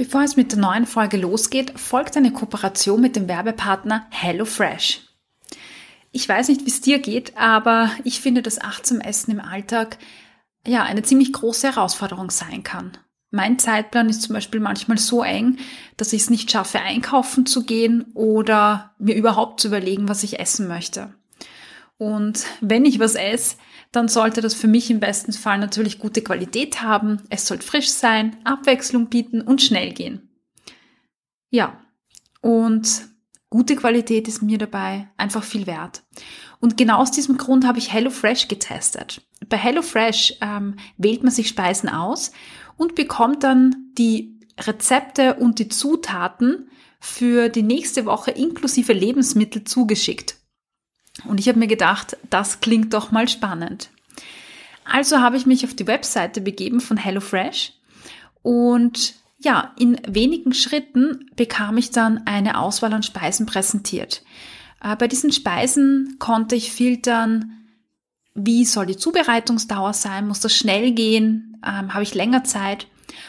Bevor es mit der neuen Folge losgeht, folgt eine Kooperation mit dem Werbepartner HelloFresh. Ich weiß nicht, wie es dir geht, aber ich finde, dass achtsam Essen im Alltag ja eine ziemlich große Herausforderung sein kann. Mein Zeitplan ist zum Beispiel manchmal so eng, dass ich es nicht schaffe, einkaufen zu gehen oder mir überhaupt zu überlegen, was ich essen möchte. Und wenn ich was esse, dann sollte das für mich im besten Fall natürlich gute Qualität haben. Es soll frisch sein, Abwechslung bieten und schnell gehen. Ja, und gute Qualität ist mir dabei einfach viel wert. Und genau aus diesem Grund habe ich HelloFresh getestet. Bei HelloFresh ähm, wählt man sich Speisen aus und bekommt dann die Rezepte und die Zutaten für die nächste Woche inklusive Lebensmittel zugeschickt. Und ich habe mir gedacht, das klingt doch mal spannend. Also habe ich mich auf die Webseite begeben von HelloFresh und ja, in wenigen Schritten bekam ich dann eine Auswahl an Speisen präsentiert. Äh, bei diesen Speisen konnte ich filtern, wie soll die Zubereitungsdauer sein, muss das schnell gehen, ähm, habe ich länger Zeit.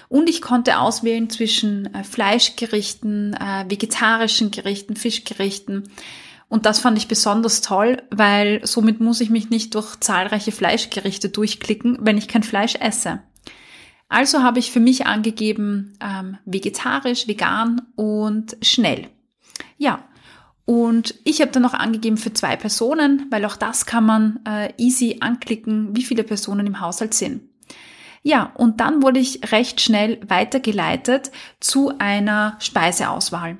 Und ich konnte auswählen zwischen äh, Fleischgerichten, äh, vegetarischen Gerichten, Fischgerichten. Und das fand ich besonders toll, weil somit muss ich mich nicht durch zahlreiche Fleischgerichte durchklicken, wenn ich kein Fleisch esse. Also habe ich für mich angegeben ähm, vegetarisch, vegan und schnell. Ja, und ich habe dann noch angegeben für zwei Personen, weil auch das kann man äh, easy anklicken, wie viele Personen im Haushalt sind. Ja, und dann wurde ich recht schnell weitergeleitet zu einer Speiseauswahl.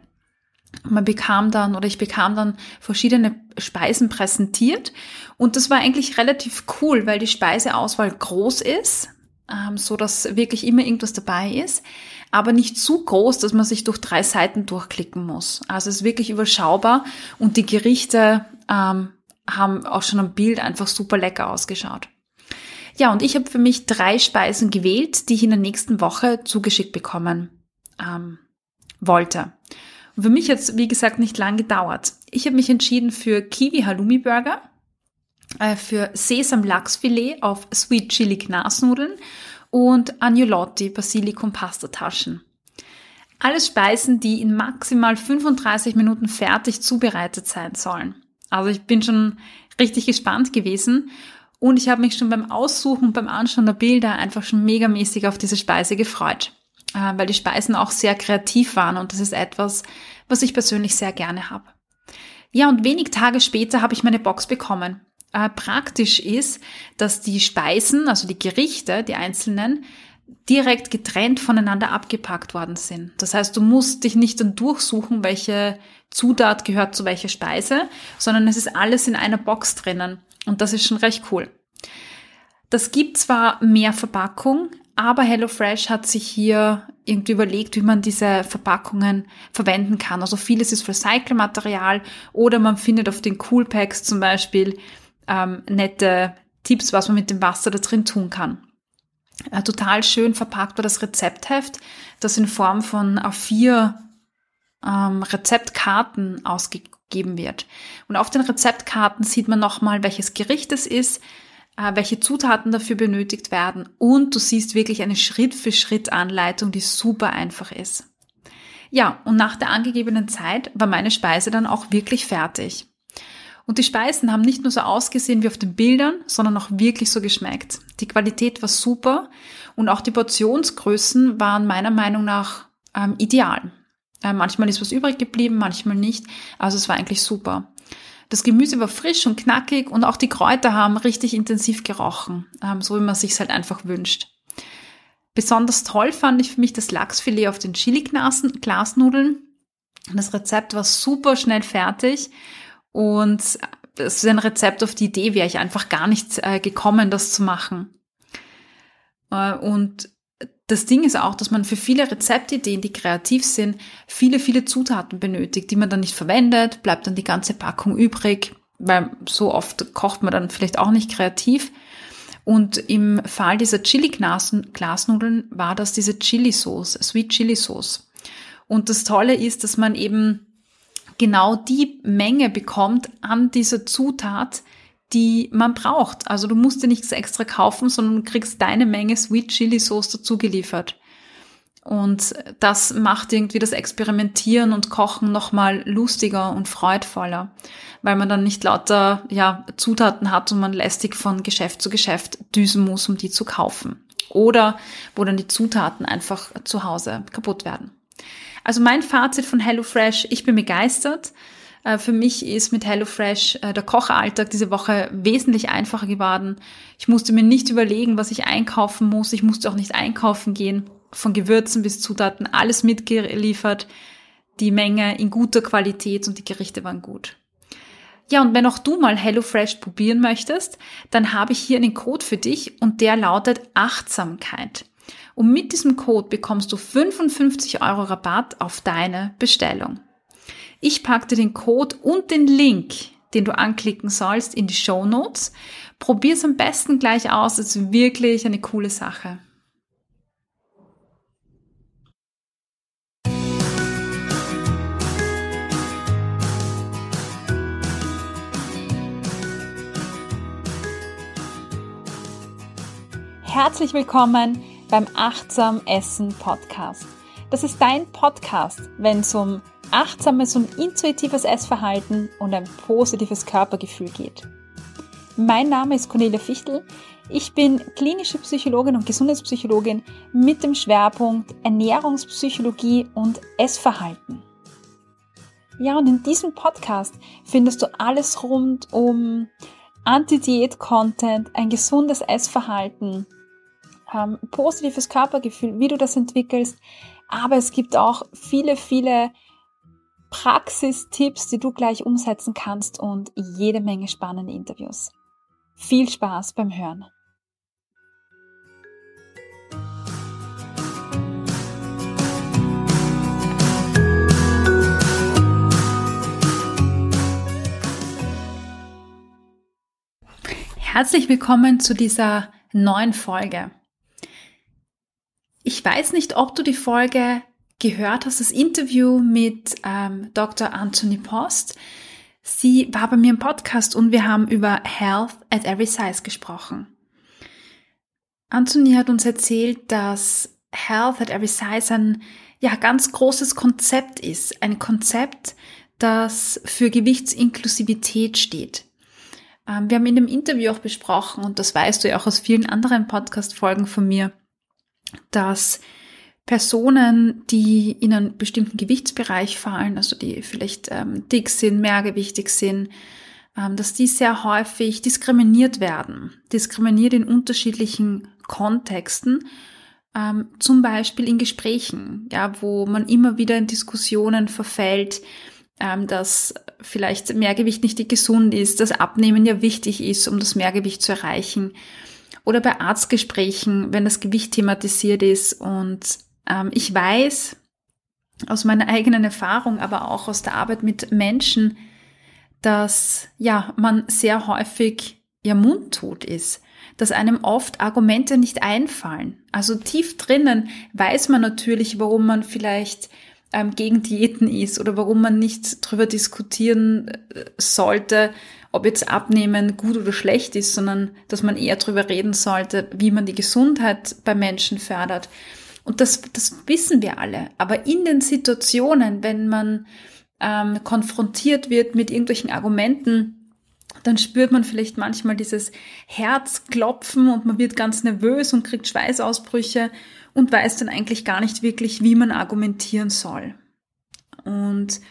Man bekam dann oder ich bekam dann verschiedene Speisen präsentiert und das war eigentlich relativ cool, weil die Speiseauswahl groß ist, ähm, so dass wirklich immer irgendwas dabei ist, aber nicht zu groß, dass man sich durch drei Seiten durchklicken muss. Also es ist wirklich überschaubar und die Gerichte ähm, haben auch schon am Bild einfach super lecker ausgeschaut. Ja, und ich habe für mich drei Speisen gewählt, die ich in der nächsten Woche zugeschickt bekommen ähm, wollte. Und für mich es, wie gesagt, nicht lang gedauert. Ich habe mich entschieden für Kiwi Halloumi Burger, äh, für Sesam Lachsfilet auf Sweet Chili Knasnudeln und Agnolotti Basilikum Pastataschen. Alles Speisen, die in maximal 35 Minuten fertig zubereitet sein sollen. Also ich bin schon richtig gespannt gewesen und ich habe mich schon beim Aussuchen, beim Anschauen der Bilder einfach schon megamäßig auf diese Speise gefreut. Äh, weil die Speisen auch sehr kreativ waren und das ist etwas, was ich persönlich sehr gerne habe. Ja, und wenig Tage später habe ich meine Box bekommen. Äh, praktisch ist, dass die Speisen, also die Gerichte, die einzelnen, direkt getrennt voneinander abgepackt worden sind. Das heißt, du musst dich nicht dann durchsuchen, welche Zutat gehört zu welcher Speise, sondern es ist alles in einer Box drinnen. Und das ist schon recht cool. Das gibt zwar mehr Verpackung, aber HelloFresh hat sich hier irgendwie überlegt, wie man diese Verpackungen verwenden kann. Also vieles ist Recyclingmaterial oder man findet auf den Coolpacks zum Beispiel ähm, nette Tipps, was man mit dem Wasser da drin tun kann. Äh, total schön verpackt war das Rezeptheft, das in Form von A4 ähm, Rezeptkarten ausgegeben wird. Und auf den Rezeptkarten sieht man nochmal, welches Gericht es ist, welche Zutaten dafür benötigt werden und du siehst wirklich eine Schritt-für-Schritt-Anleitung, die super einfach ist. Ja, und nach der angegebenen Zeit war meine Speise dann auch wirklich fertig. Und die Speisen haben nicht nur so ausgesehen wie auf den Bildern, sondern auch wirklich so geschmeckt. Die Qualität war super und auch die Portionsgrößen waren meiner Meinung nach ähm, ideal. Äh, manchmal ist was übrig geblieben, manchmal nicht. Also es war eigentlich super. Das Gemüse war frisch und knackig und auch die Kräuter haben richtig intensiv gerochen, ähm, so wie man sich halt einfach wünscht. Besonders toll fand ich für mich das Lachsfilet auf den Chili-Glasnudeln. Das Rezept war super schnell fertig und es ist ein Rezept auf die Idee, wäre ich einfach gar nicht äh, gekommen, das zu machen. Äh, und das Ding ist auch, dass man für viele Rezeptideen, die kreativ sind, viele, viele Zutaten benötigt, die man dann nicht verwendet, bleibt dann die ganze Packung übrig, weil so oft kocht man dann vielleicht auch nicht kreativ. Und im Fall dieser Chili-Glasnudeln war das diese Chili-Sauce, Sweet Chili-Sauce. Und das Tolle ist, dass man eben genau die Menge bekommt an dieser Zutat, die man braucht. Also du musst dir nichts extra kaufen, sondern du kriegst deine Menge Sweet Chili Sauce dazu geliefert. Und das macht irgendwie das Experimentieren und Kochen nochmal lustiger und freudvoller, weil man dann nicht lauter ja, Zutaten hat und man lästig von Geschäft zu Geschäft düsen muss, um die zu kaufen. Oder wo dann die Zutaten einfach zu Hause kaputt werden. Also mein Fazit von HelloFresh, ich bin begeistert. Äh, für mich ist mit HelloFresh äh, der Kochalltag diese Woche wesentlich einfacher geworden. Ich musste mir nicht überlegen, was ich einkaufen muss. Ich musste auch nicht einkaufen gehen. Von Gewürzen bis Zutaten, alles mitgeliefert. Die Menge in guter Qualität und die Gerichte waren gut. Ja, und wenn auch du mal HelloFresh probieren möchtest, dann habe ich hier einen Code für dich und der lautet Achtsamkeit. Und mit diesem Code bekommst du 55 Euro Rabatt auf deine Bestellung. Ich packe dir den Code und den Link, den du anklicken sollst, in die Show Notes. Probier es am besten gleich aus. Es ist wirklich eine coole Sache. Herzlich willkommen beim Achtsam Essen Podcast. Das ist dein Podcast, wenn es um achtsames und intuitives Essverhalten und ein positives Körpergefühl geht. Mein Name ist Cornelia Fichtel. Ich bin klinische Psychologin und Gesundheitspsychologin mit dem Schwerpunkt Ernährungspsychologie und Essverhalten. Ja, und in diesem Podcast findest du alles rund um Anti-Diät-Content, ein gesundes Essverhalten, ähm, positives Körpergefühl, wie du das entwickelst. Aber es gibt auch viele, viele Praxistipps, die du gleich umsetzen kannst und jede Menge spannende Interviews. Viel Spaß beim Hören. Herzlich willkommen zu dieser neuen Folge. Ich weiß nicht, ob du die Folge gehört hast, das Interview mit ähm, Dr. Anthony Post. Sie war bei mir im Podcast und wir haben über Health at Every Size gesprochen. Anthony hat uns erzählt, dass Health at Every Size ein ja, ganz großes Konzept ist. Ein Konzept, das für Gewichtsinklusivität steht. Ähm, wir haben in dem Interview auch besprochen, und das weißt du ja auch aus vielen anderen Podcast-Folgen von mir, dass Personen, die in einen bestimmten Gewichtsbereich fallen, also die vielleicht ähm, dick sind, mehrgewichtig sind, ähm, dass die sehr häufig diskriminiert werden. Diskriminiert in unterschiedlichen Kontexten, ähm, zum Beispiel in Gesprächen, ja, wo man immer wieder in Diskussionen verfällt, ähm, dass vielleicht Mehrgewicht nicht gesund ist, dass Abnehmen ja wichtig ist, um das Mehrgewicht zu erreichen oder bei Arztgesprächen, wenn das Gewicht thematisiert ist. Und ich weiß aus meiner eigenen Erfahrung, aber auch aus der Arbeit mit Menschen, dass ja man sehr häufig ihr mundtot ist, dass einem oft Argumente nicht einfallen. Also tief drinnen weiß man natürlich, warum man vielleicht ähm, gegen Diäten ist oder warum man nicht drüber diskutieren äh, sollte, ob jetzt Abnehmen gut oder schlecht ist, sondern dass man eher drüber reden sollte, wie man die Gesundheit bei Menschen fördert. Und das, das wissen wir alle. Aber in den Situationen, wenn man ähm, konfrontiert wird mit irgendwelchen Argumenten, dann spürt man vielleicht manchmal dieses Herzklopfen und man wird ganz nervös und kriegt Schweißausbrüche und weiß dann eigentlich gar nicht wirklich, wie man argumentieren soll. Und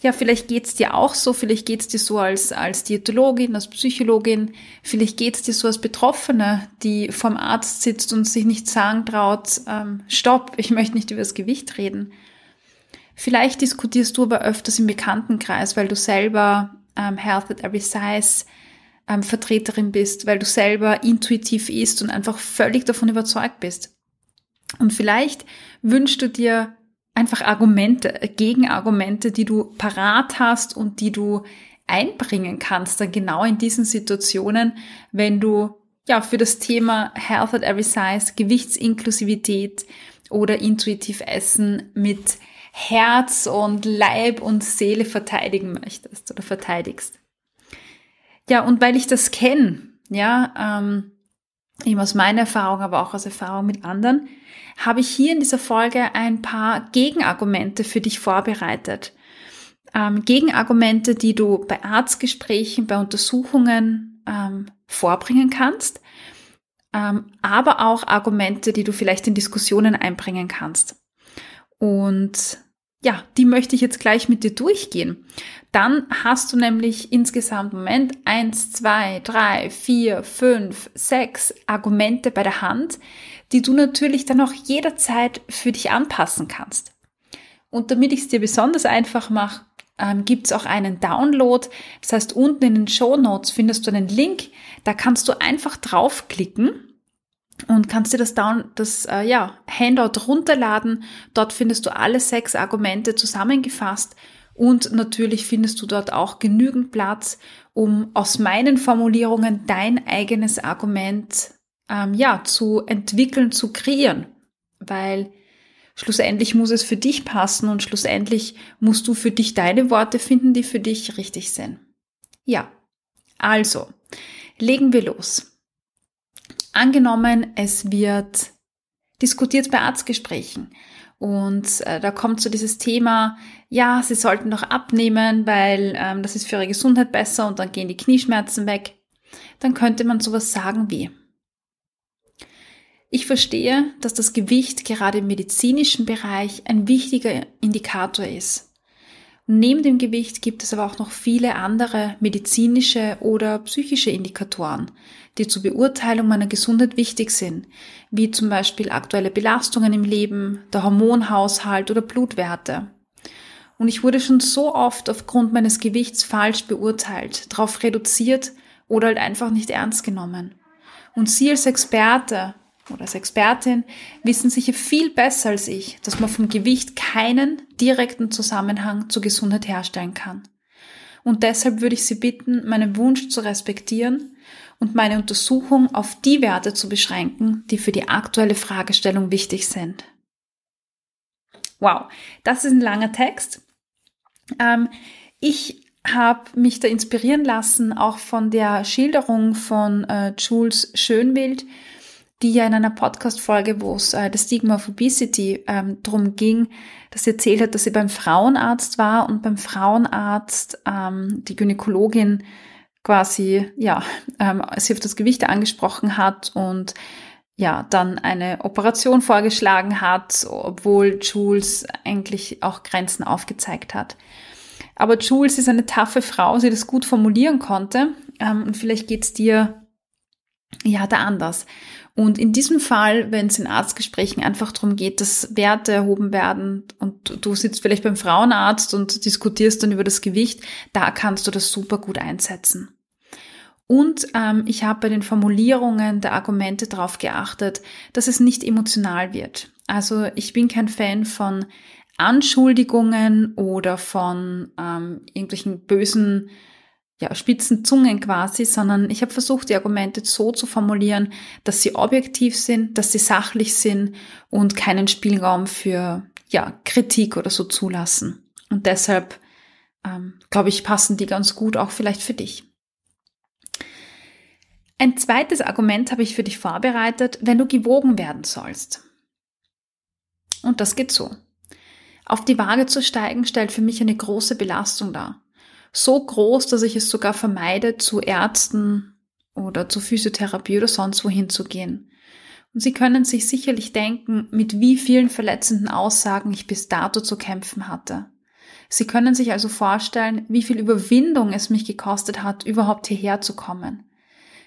ja, vielleicht geht's dir auch so, vielleicht geht's dir so als, als Diätologin, als Psychologin, vielleicht geht's dir so als Betroffene, die vom Arzt sitzt und sich nicht sagen traut, ähm, stopp, ich möchte nicht über das Gewicht reden. Vielleicht diskutierst du aber öfters im Bekanntenkreis, weil du selber ähm, Health at Every Size ähm, Vertreterin bist, weil du selber intuitiv isst und einfach völlig davon überzeugt bist. Und vielleicht wünschst du dir einfach Argumente, Gegenargumente, die du parat hast und die du einbringen kannst, dann genau in diesen Situationen, wenn du ja für das Thema Health at Every Size, Gewichtsinklusivität oder intuitiv Essen mit Herz und Leib und Seele verteidigen möchtest oder verteidigst. Ja, und weil ich das kenne, ja, ähm, eben aus meiner Erfahrung, aber auch aus Erfahrung mit anderen, habe ich hier in dieser Folge ein paar Gegenargumente für dich vorbereitet. Ähm, Gegenargumente, die du bei Arztgesprächen, bei Untersuchungen ähm, vorbringen kannst, ähm, aber auch Argumente, die du vielleicht in Diskussionen einbringen kannst. Und ja, die möchte ich jetzt gleich mit dir durchgehen. Dann hast du nämlich insgesamt, Moment, eins, zwei, drei, vier, fünf, sechs Argumente bei der Hand, die du natürlich dann auch jederzeit für dich anpassen kannst. Und damit ich es dir besonders einfach mache, ähm, gibt es auch einen Download. Das heißt, unten in den Show Notes findest du einen Link. Da kannst du einfach draufklicken und kannst dir das, Down, das äh, ja, Handout runterladen. Dort findest du alle sechs Argumente zusammengefasst und natürlich findest du dort auch genügend Platz, um aus meinen Formulierungen dein eigenes Argument ähm, ja, zu entwickeln, zu kreieren. Weil schlussendlich muss es für dich passen und schlussendlich musst du für dich deine Worte finden, die für dich richtig sind. Ja, also, legen wir los. Angenommen, es wird diskutiert bei Arztgesprächen und äh, da kommt so dieses Thema, ja, Sie sollten doch abnehmen, weil ähm, das ist für Ihre Gesundheit besser und dann gehen die Knieschmerzen weg. Dann könnte man sowas sagen wie, ich verstehe, dass das Gewicht gerade im medizinischen Bereich ein wichtiger Indikator ist. Neben dem Gewicht gibt es aber auch noch viele andere medizinische oder psychische Indikatoren, die zur Beurteilung meiner Gesundheit wichtig sind, wie zum Beispiel aktuelle Belastungen im Leben, der Hormonhaushalt oder Blutwerte. Und ich wurde schon so oft aufgrund meines Gewichts falsch beurteilt, darauf reduziert oder halt einfach nicht ernst genommen. Und Sie als Experte oder als Expertin wissen sicher viel besser als ich, dass man vom Gewicht keinen direkten Zusammenhang zur Gesundheit herstellen kann. Und deshalb würde ich Sie bitten, meinen Wunsch zu respektieren und meine Untersuchung auf die Werte zu beschränken, die für die aktuelle Fragestellung wichtig sind. Wow, das ist ein langer Text. Ähm, ich habe mich da inspirieren lassen, auch von der Schilderung von äh, Jules Schönwild, die ja in einer Podcast-Folge, wo es äh, das Stigma of Obesity ähm, drum ging, dass sie erzählt hat, dass sie beim Frauenarzt war und beim Frauenarzt ähm, die Gynäkologin quasi, ja, ähm, sie auf das Gewicht angesprochen hat und ja, dann eine Operation vorgeschlagen hat, obwohl Jules eigentlich auch Grenzen aufgezeigt hat. Aber Jules ist eine taffe Frau, sie das gut formulieren konnte ähm, und vielleicht geht's dir ja da anders. Und in diesem Fall, wenn es in Arztgesprächen einfach darum geht, dass Werte erhoben werden und du sitzt vielleicht beim Frauenarzt und diskutierst dann über das Gewicht, da kannst du das super gut einsetzen. Und ähm, ich habe bei den Formulierungen der Argumente darauf geachtet, dass es nicht emotional wird. Also ich bin kein Fan von Anschuldigungen oder von ähm, irgendwelchen bösen ja, spitzen Zungen quasi, sondern ich habe versucht, die Argumente so zu formulieren, dass sie objektiv sind, dass sie sachlich sind und keinen Spielraum für ja, Kritik oder so zulassen. Und deshalb, ähm, glaube ich, passen die ganz gut auch vielleicht für dich. Ein zweites Argument habe ich für dich vorbereitet, wenn du gewogen werden sollst. Und das geht so. Auf die Waage zu steigen stellt für mich eine große Belastung dar so groß, dass ich es sogar vermeide, zu Ärzten oder zur Physiotherapie oder sonst wohin zu gehen. Und Sie können sich sicherlich denken, mit wie vielen verletzenden Aussagen ich bis dato zu kämpfen hatte. Sie können sich also vorstellen, wie viel Überwindung es mich gekostet hat, überhaupt hierher zu kommen.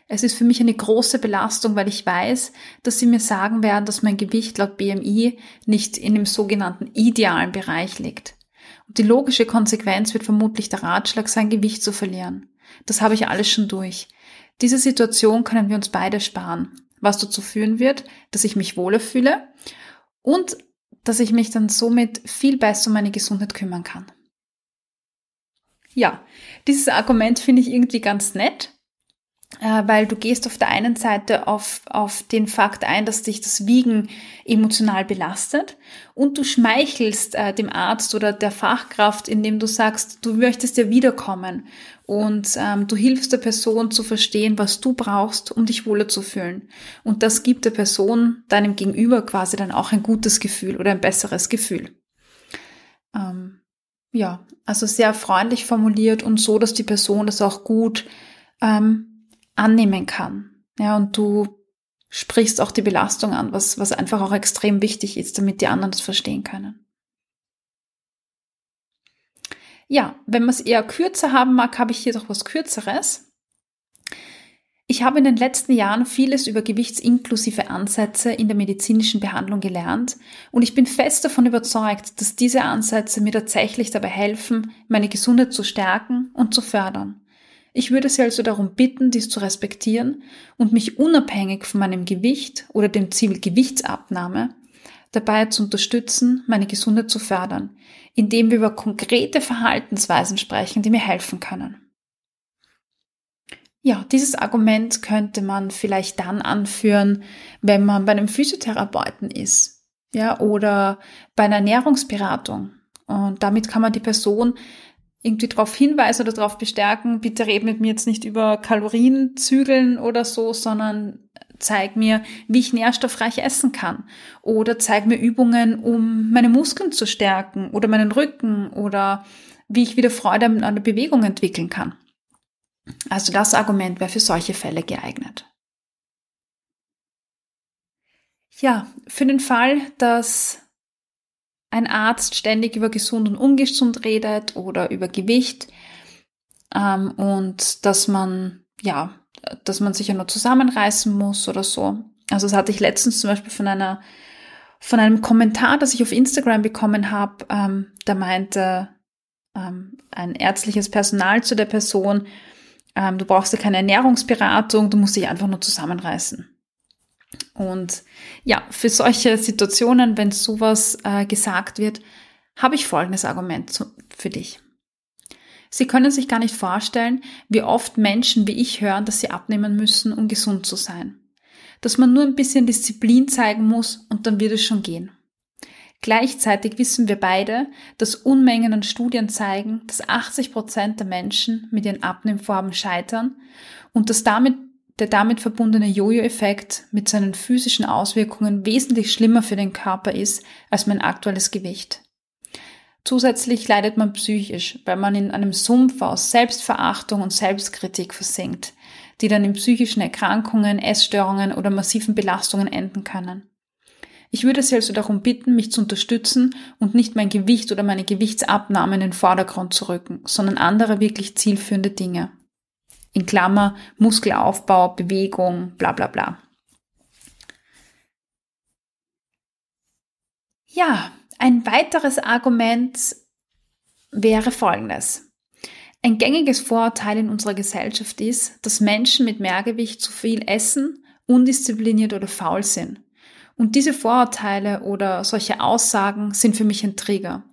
Es ist für mich eine große Belastung, weil ich weiß, dass Sie mir sagen werden, dass mein Gewicht laut BMI nicht in dem sogenannten idealen Bereich liegt. Die logische Konsequenz wird vermutlich der Ratschlag sein, Gewicht zu verlieren. Das habe ich alles schon durch. Diese Situation können wir uns beide sparen, was dazu führen wird, dass ich mich wohler fühle und dass ich mich dann somit viel besser um meine Gesundheit kümmern kann. Ja, dieses Argument finde ich irgendwie ganz nett. Äh, weil du gehst auf der einen Seite auf, auf den Fakt ein, dass dich das Wiegen emotional belastet und du schmeichelst äh, dem Arzt oder der Fachkraft, indem du sagst, du möchtest ja wiederkommen und ähm, du hilfst der Person zu verstehen, was du brauchst, um dich wohler zu fühlen. Und das gibt der Person, deinem Gegenüber quasi dann auch ein gutes Gefühl oder ein besseres Gefühl. Ähm, ja, also sehr freundlich formuliert und so, dass die Person das auch gut ähm, annehmen kann. Ja, und du sprichst auch die Belastung an, was, was einfach auch extrem wichtig ist, damit die anderen das verstehen können. Ja, wenn man es eher kürzer haben mag, habe ich hier doch was Kürzeres. Ich habe in den letzten Jahren vieles über gewichtsinklusive Ansätze in der medizinischen Behandlung gelernt und ich bin fest davon überzeugt, dass diese Ansätze mir tatsächlich dabei helfen, meine Gesundheit zu stärken und zu fördern. Ich würde Sie also darum bitten, dies zu respektieren und mich unabhängig von meinem Gewicht oder dem Ziel Gewichtsabnahme dabei zu unterstützen, meine Gesundheit zu fördern, indem wir über konkrete Verhaltensweisen sprechen, die mir helfen können. Ja, dieses Argument könnte man vielleicht dann anführen, wenn man bei einem Physiotherapeuten ist, ja, oder bei einer Ernährungsberatung. Und damit kann man die Person irgendwie darauf hinweisen oder darauf bestärken, bitte red mit mir jetzt nicht über Kalorienzügeln oder so, sondern zeig mir, wie ich nährstoffreich essen kann. Oder zeig mir Übungen, um meine Muskeln zu stärken oder meinen Rücken oder wie ich wieder Freude an der Bewegung entwickeln kann. Also das Argument wäre für solche Fälle geeignet. Ja, für den Fall, dass ein Arzt ständig über gesund und ungesund redet oder über Gewicht ähm, und dass man, ja, dass man sich ja nur zusammenreißen muss oder so. Also das hatte ich letztens zum Beispiel von einer, von einem Kommentar, das ich auf Instagram bekommen habe, ähm, da meinte ähm, ein ärztliches Personal zu der Person, ähm, du brauchst ja keine Ernährungsberatung, du musst dich einfach nur zusammenreißen. Und ja, für solche Situationen, wenn sowas äh, gesagt wird, habe ich folgendes Argument zu, für dich. Sie können sich gar nicht vorstellen, wie oft Menschen wie ich hören, dass sie abnehmen müssen, um gesund zu sein. Dass man nur ein bisschen Disziplin zeigen muss und dann wird es schon gehen. Gleichzeitig wissen wir beide, dass Unmengen an Studien zeigen, dass 80 Prozent der Menschen mit ihren Abnehmvorhaben scheitern und dass damit der damit verbundene Jojo-Effekt mit seinen physischen Auswirkungen wesentlich schlimmer für den Körper ist als mein aktuelles Gewicht. Zusätzlich leidet man psychisch, weil man in einem Sumpf aus Selbstverachtung und Selbstkritik versinkt, die dann in psychischen Erkrankungen, Essstörungen oder massiven Belastungen enden können. Ich würde Sie also darum bitten, mich zu unterstützen und nicht mein Gewicht oder meine Gewichtsabnahme in den Vordergrund zu rücken, sondern andere wirklich zielführende Dinge in Klammer Muskelaufbau, Bewegung, bla bla bla. Ja, ein weiteres Argument wäre folgendes. Ein gängiges Vorurteil in unserer Gesellschaft ist, dass Menschen mit Mehrgewicht zu viel essen, undiszipliniert oder faul sind. Und diese Vorurteile oder solche Aussagen sind für mich ein Trigger.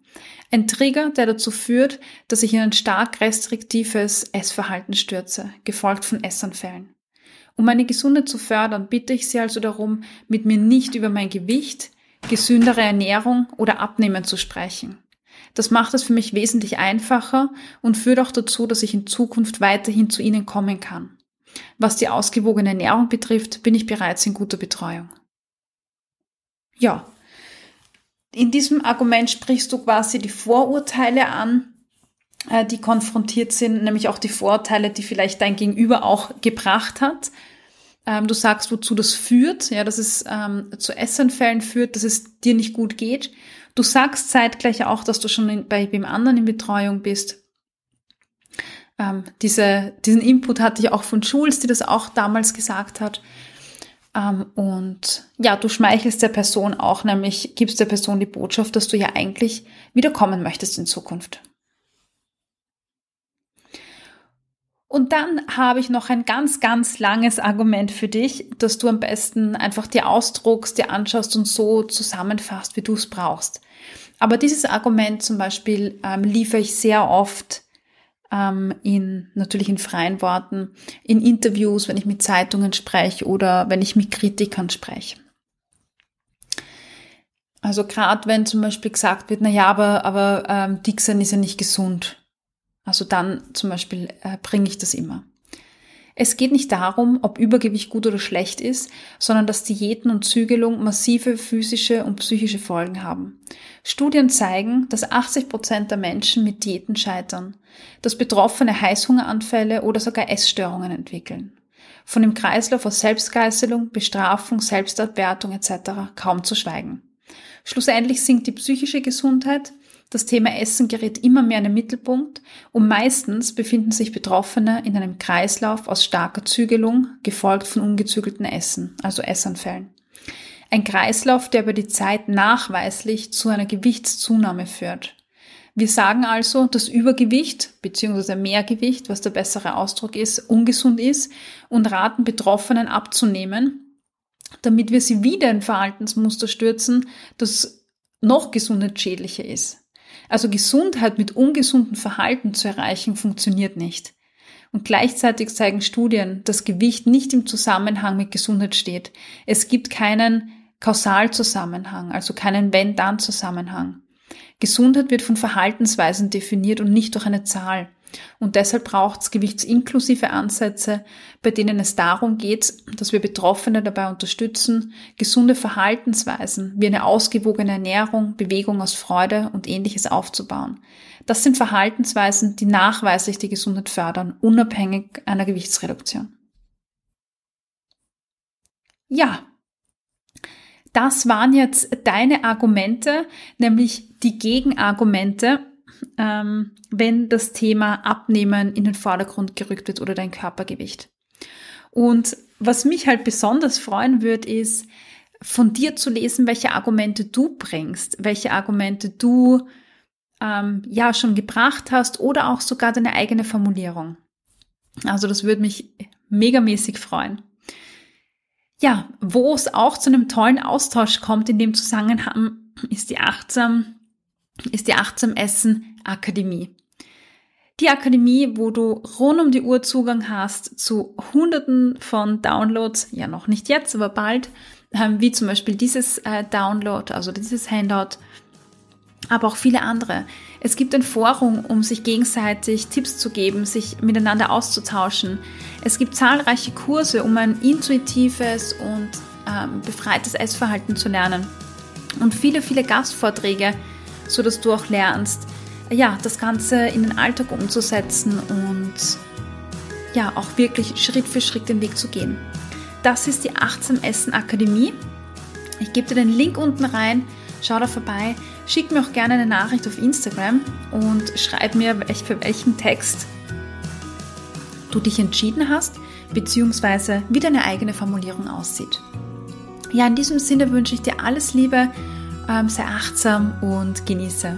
Ein Trigger, der dazu führt, dass ich in ein stark restriktives Essverhalten stürze, gefolgt von Essanfällen. Um meine Gesundheit zu fördern, bitte ich Sie also darum, mit mir nicht über mein Gewicht, gesündere Ernährung oder Abnehmen zu sprechen. Das macht es für mich wesentlich einfacher und führt auch dazu, dass ich in Zukunft weiterhin zu Ihnen kommen kann. Was die ausgewogene Ernährung betrifft, bin ich bereits in guter Betreuung. Ja, in diesem Argument sprichst du quasi die Vorurteile an, äh, die konfrontiert sind, nämlich auch die Vorurteile, die vielleicht dein Gegenüber auch gebracht hat. Ähm, du sagst, wozu das führt, ja, dass es ähm, zu Essanfällen führt, dass es dir nicht gut geht. Du sagst zeitgleich auch, dass du schon in, bei wem anderen in Betreuung bist. Ähm, diese, diesen Input hatte ich auch von Jules, die das auch damals gesagt hat. Ähm, und ja, du schmeichelst der Person auch, nämlich gibst der Person die Botschaft, dass du ja eigentlich wiederkommen möchtest in Zukunft. Und dann habe ich noch ein ganz, ganz langes Argument für dich, dass du am besten einfach dir ausdruckst, dir anschaust und so zusammenfasst, wie du es brauchst. Aber dieses Argument zum Beispiel ähm, liefere ich sehr oft ähm, in natürlich in freien Worten, in Interviews, wenn ich mit Zeitungen spreche oder wenn ich mit Kritikern spreche. Also gerade wenn zum Beispiel gesagt wird, na ja, aber, aber ähm, Dixon ist ja nicht gesund. Also dann zum Beispiel äh, bringe ich das immer. Es geht nicht darum, ob Übergewicht gut oder schlecht ist, sondern dass Diäten und Zügelung massive physische und psychische Folgen haben. Studien zeigen, dass 80 Prozent der Menschen mit Diäten scheitern, dass Betroffene Heißhungeranfälle oder sogar Essstörungen entwickeln. Von dem Kreislauf aus Selbstgeißelung, Bestrafung, Selbstabwertung etc. kaum zu schweigen. Schlussendlich sinkt die psychische Gesundheit, das Thema Essen gerät immer mehr in den Mittelpunkt und meistens befinden sich Betroffene in einem Kreislauf aus starker Zügelung, gefolgt von ungezügelten Essen, also Essanfällen. Ein Kreislauf, der über die Zeit nachweislich zu einer Gewichtszunahme führt. Wir sagen also, dass Übergewicht bzw. Mehrgewicht, was der bessere Ausdruck ist, ungesund ist und raten Betroffenen abzunehmen, damit wir sie wieder in Verhaltensmuster stürzen, das noch gesundheitsschädlicher ist. Also Gesundheit mit ungesundem Verhalten zu erreichen, funktioniert nicht. Und gleichzeitig zeigen Studien, dass Gewicht nicht im Zusammenhang mit Gesundheit steht. Es gibt keinen Kausalzusammenhang, also keinen Wenn-Dann-Zusammenhang. Gesundheit wird von Verhaltensweisen definiert und nicht durch eine Zahl. Und deshalb braucht es gewichtsinklusive Ansätze, bei denen es darum geht, dass wir Betroffene dabei unterstützen, gesunde Verhaltensweisen wie eine ausgewogene Ernährung, Bewegung aus Freude und ähnliches aufzubauen. Das sind Verhaltensweisen, die nachweislich die Gesundheit fördern, unabhängig einer Gewichtsreduktion. Ja, das waren jetzt deine Argumente, nämlich die Gegenargumente ähm, wenn das Thema Abnehmen in den Vordergrund gerückt wird oder dein Körpergewicht. Und was mich halt besonders freuen wird, ist, von dir zu lesen, welche Argumente du bringst, welche Argumente du ähm, ja schon gebracht hast oder auch sogar deine eigene Formulierung. Also das würde mich megamäßig freuen. Ja, wo es auch zu einem tollen Austausch kommt in dem Zusammenhang, ist die achtsam ist die Achtsam Essen Akademie. Die Akademie, wo du rund um die Uhr Zugang hast zu hunderten von Downloads, ja noch nicht jetzt, aber bald, ähm, wie zum Beispiel dieses äh, Download, also dieses Handout, aber auch viele andere. Es gibt ein Forum, um sich gegenseitig Tipps zu geben, sich miteinander auszutauschen. Es gibt zahlreiche Kurse, um ein intuitives und ähm, befreites Essverhalten zu lernen. Und viele, viele Gastvorträge, so dass du auch lernst, ja, das Ganze in den Alltag umzusetzen und ja, auch wirklich Schritt für Schritt den Weg zu gehen. Das ist die Achtsam Essen Akademie. Ich gebe dir den Link unten rein, schau da vorbei, schick mir auch gerne eine Nachricht auf Instagram und schreib mir, für welchen Text du dich entschieden hast, beziehungsweise wie deine eigene Formulierung aussieht. Ja, in diesem Sinne wünsche ich dir alles Liebe sei achtsam und genieße.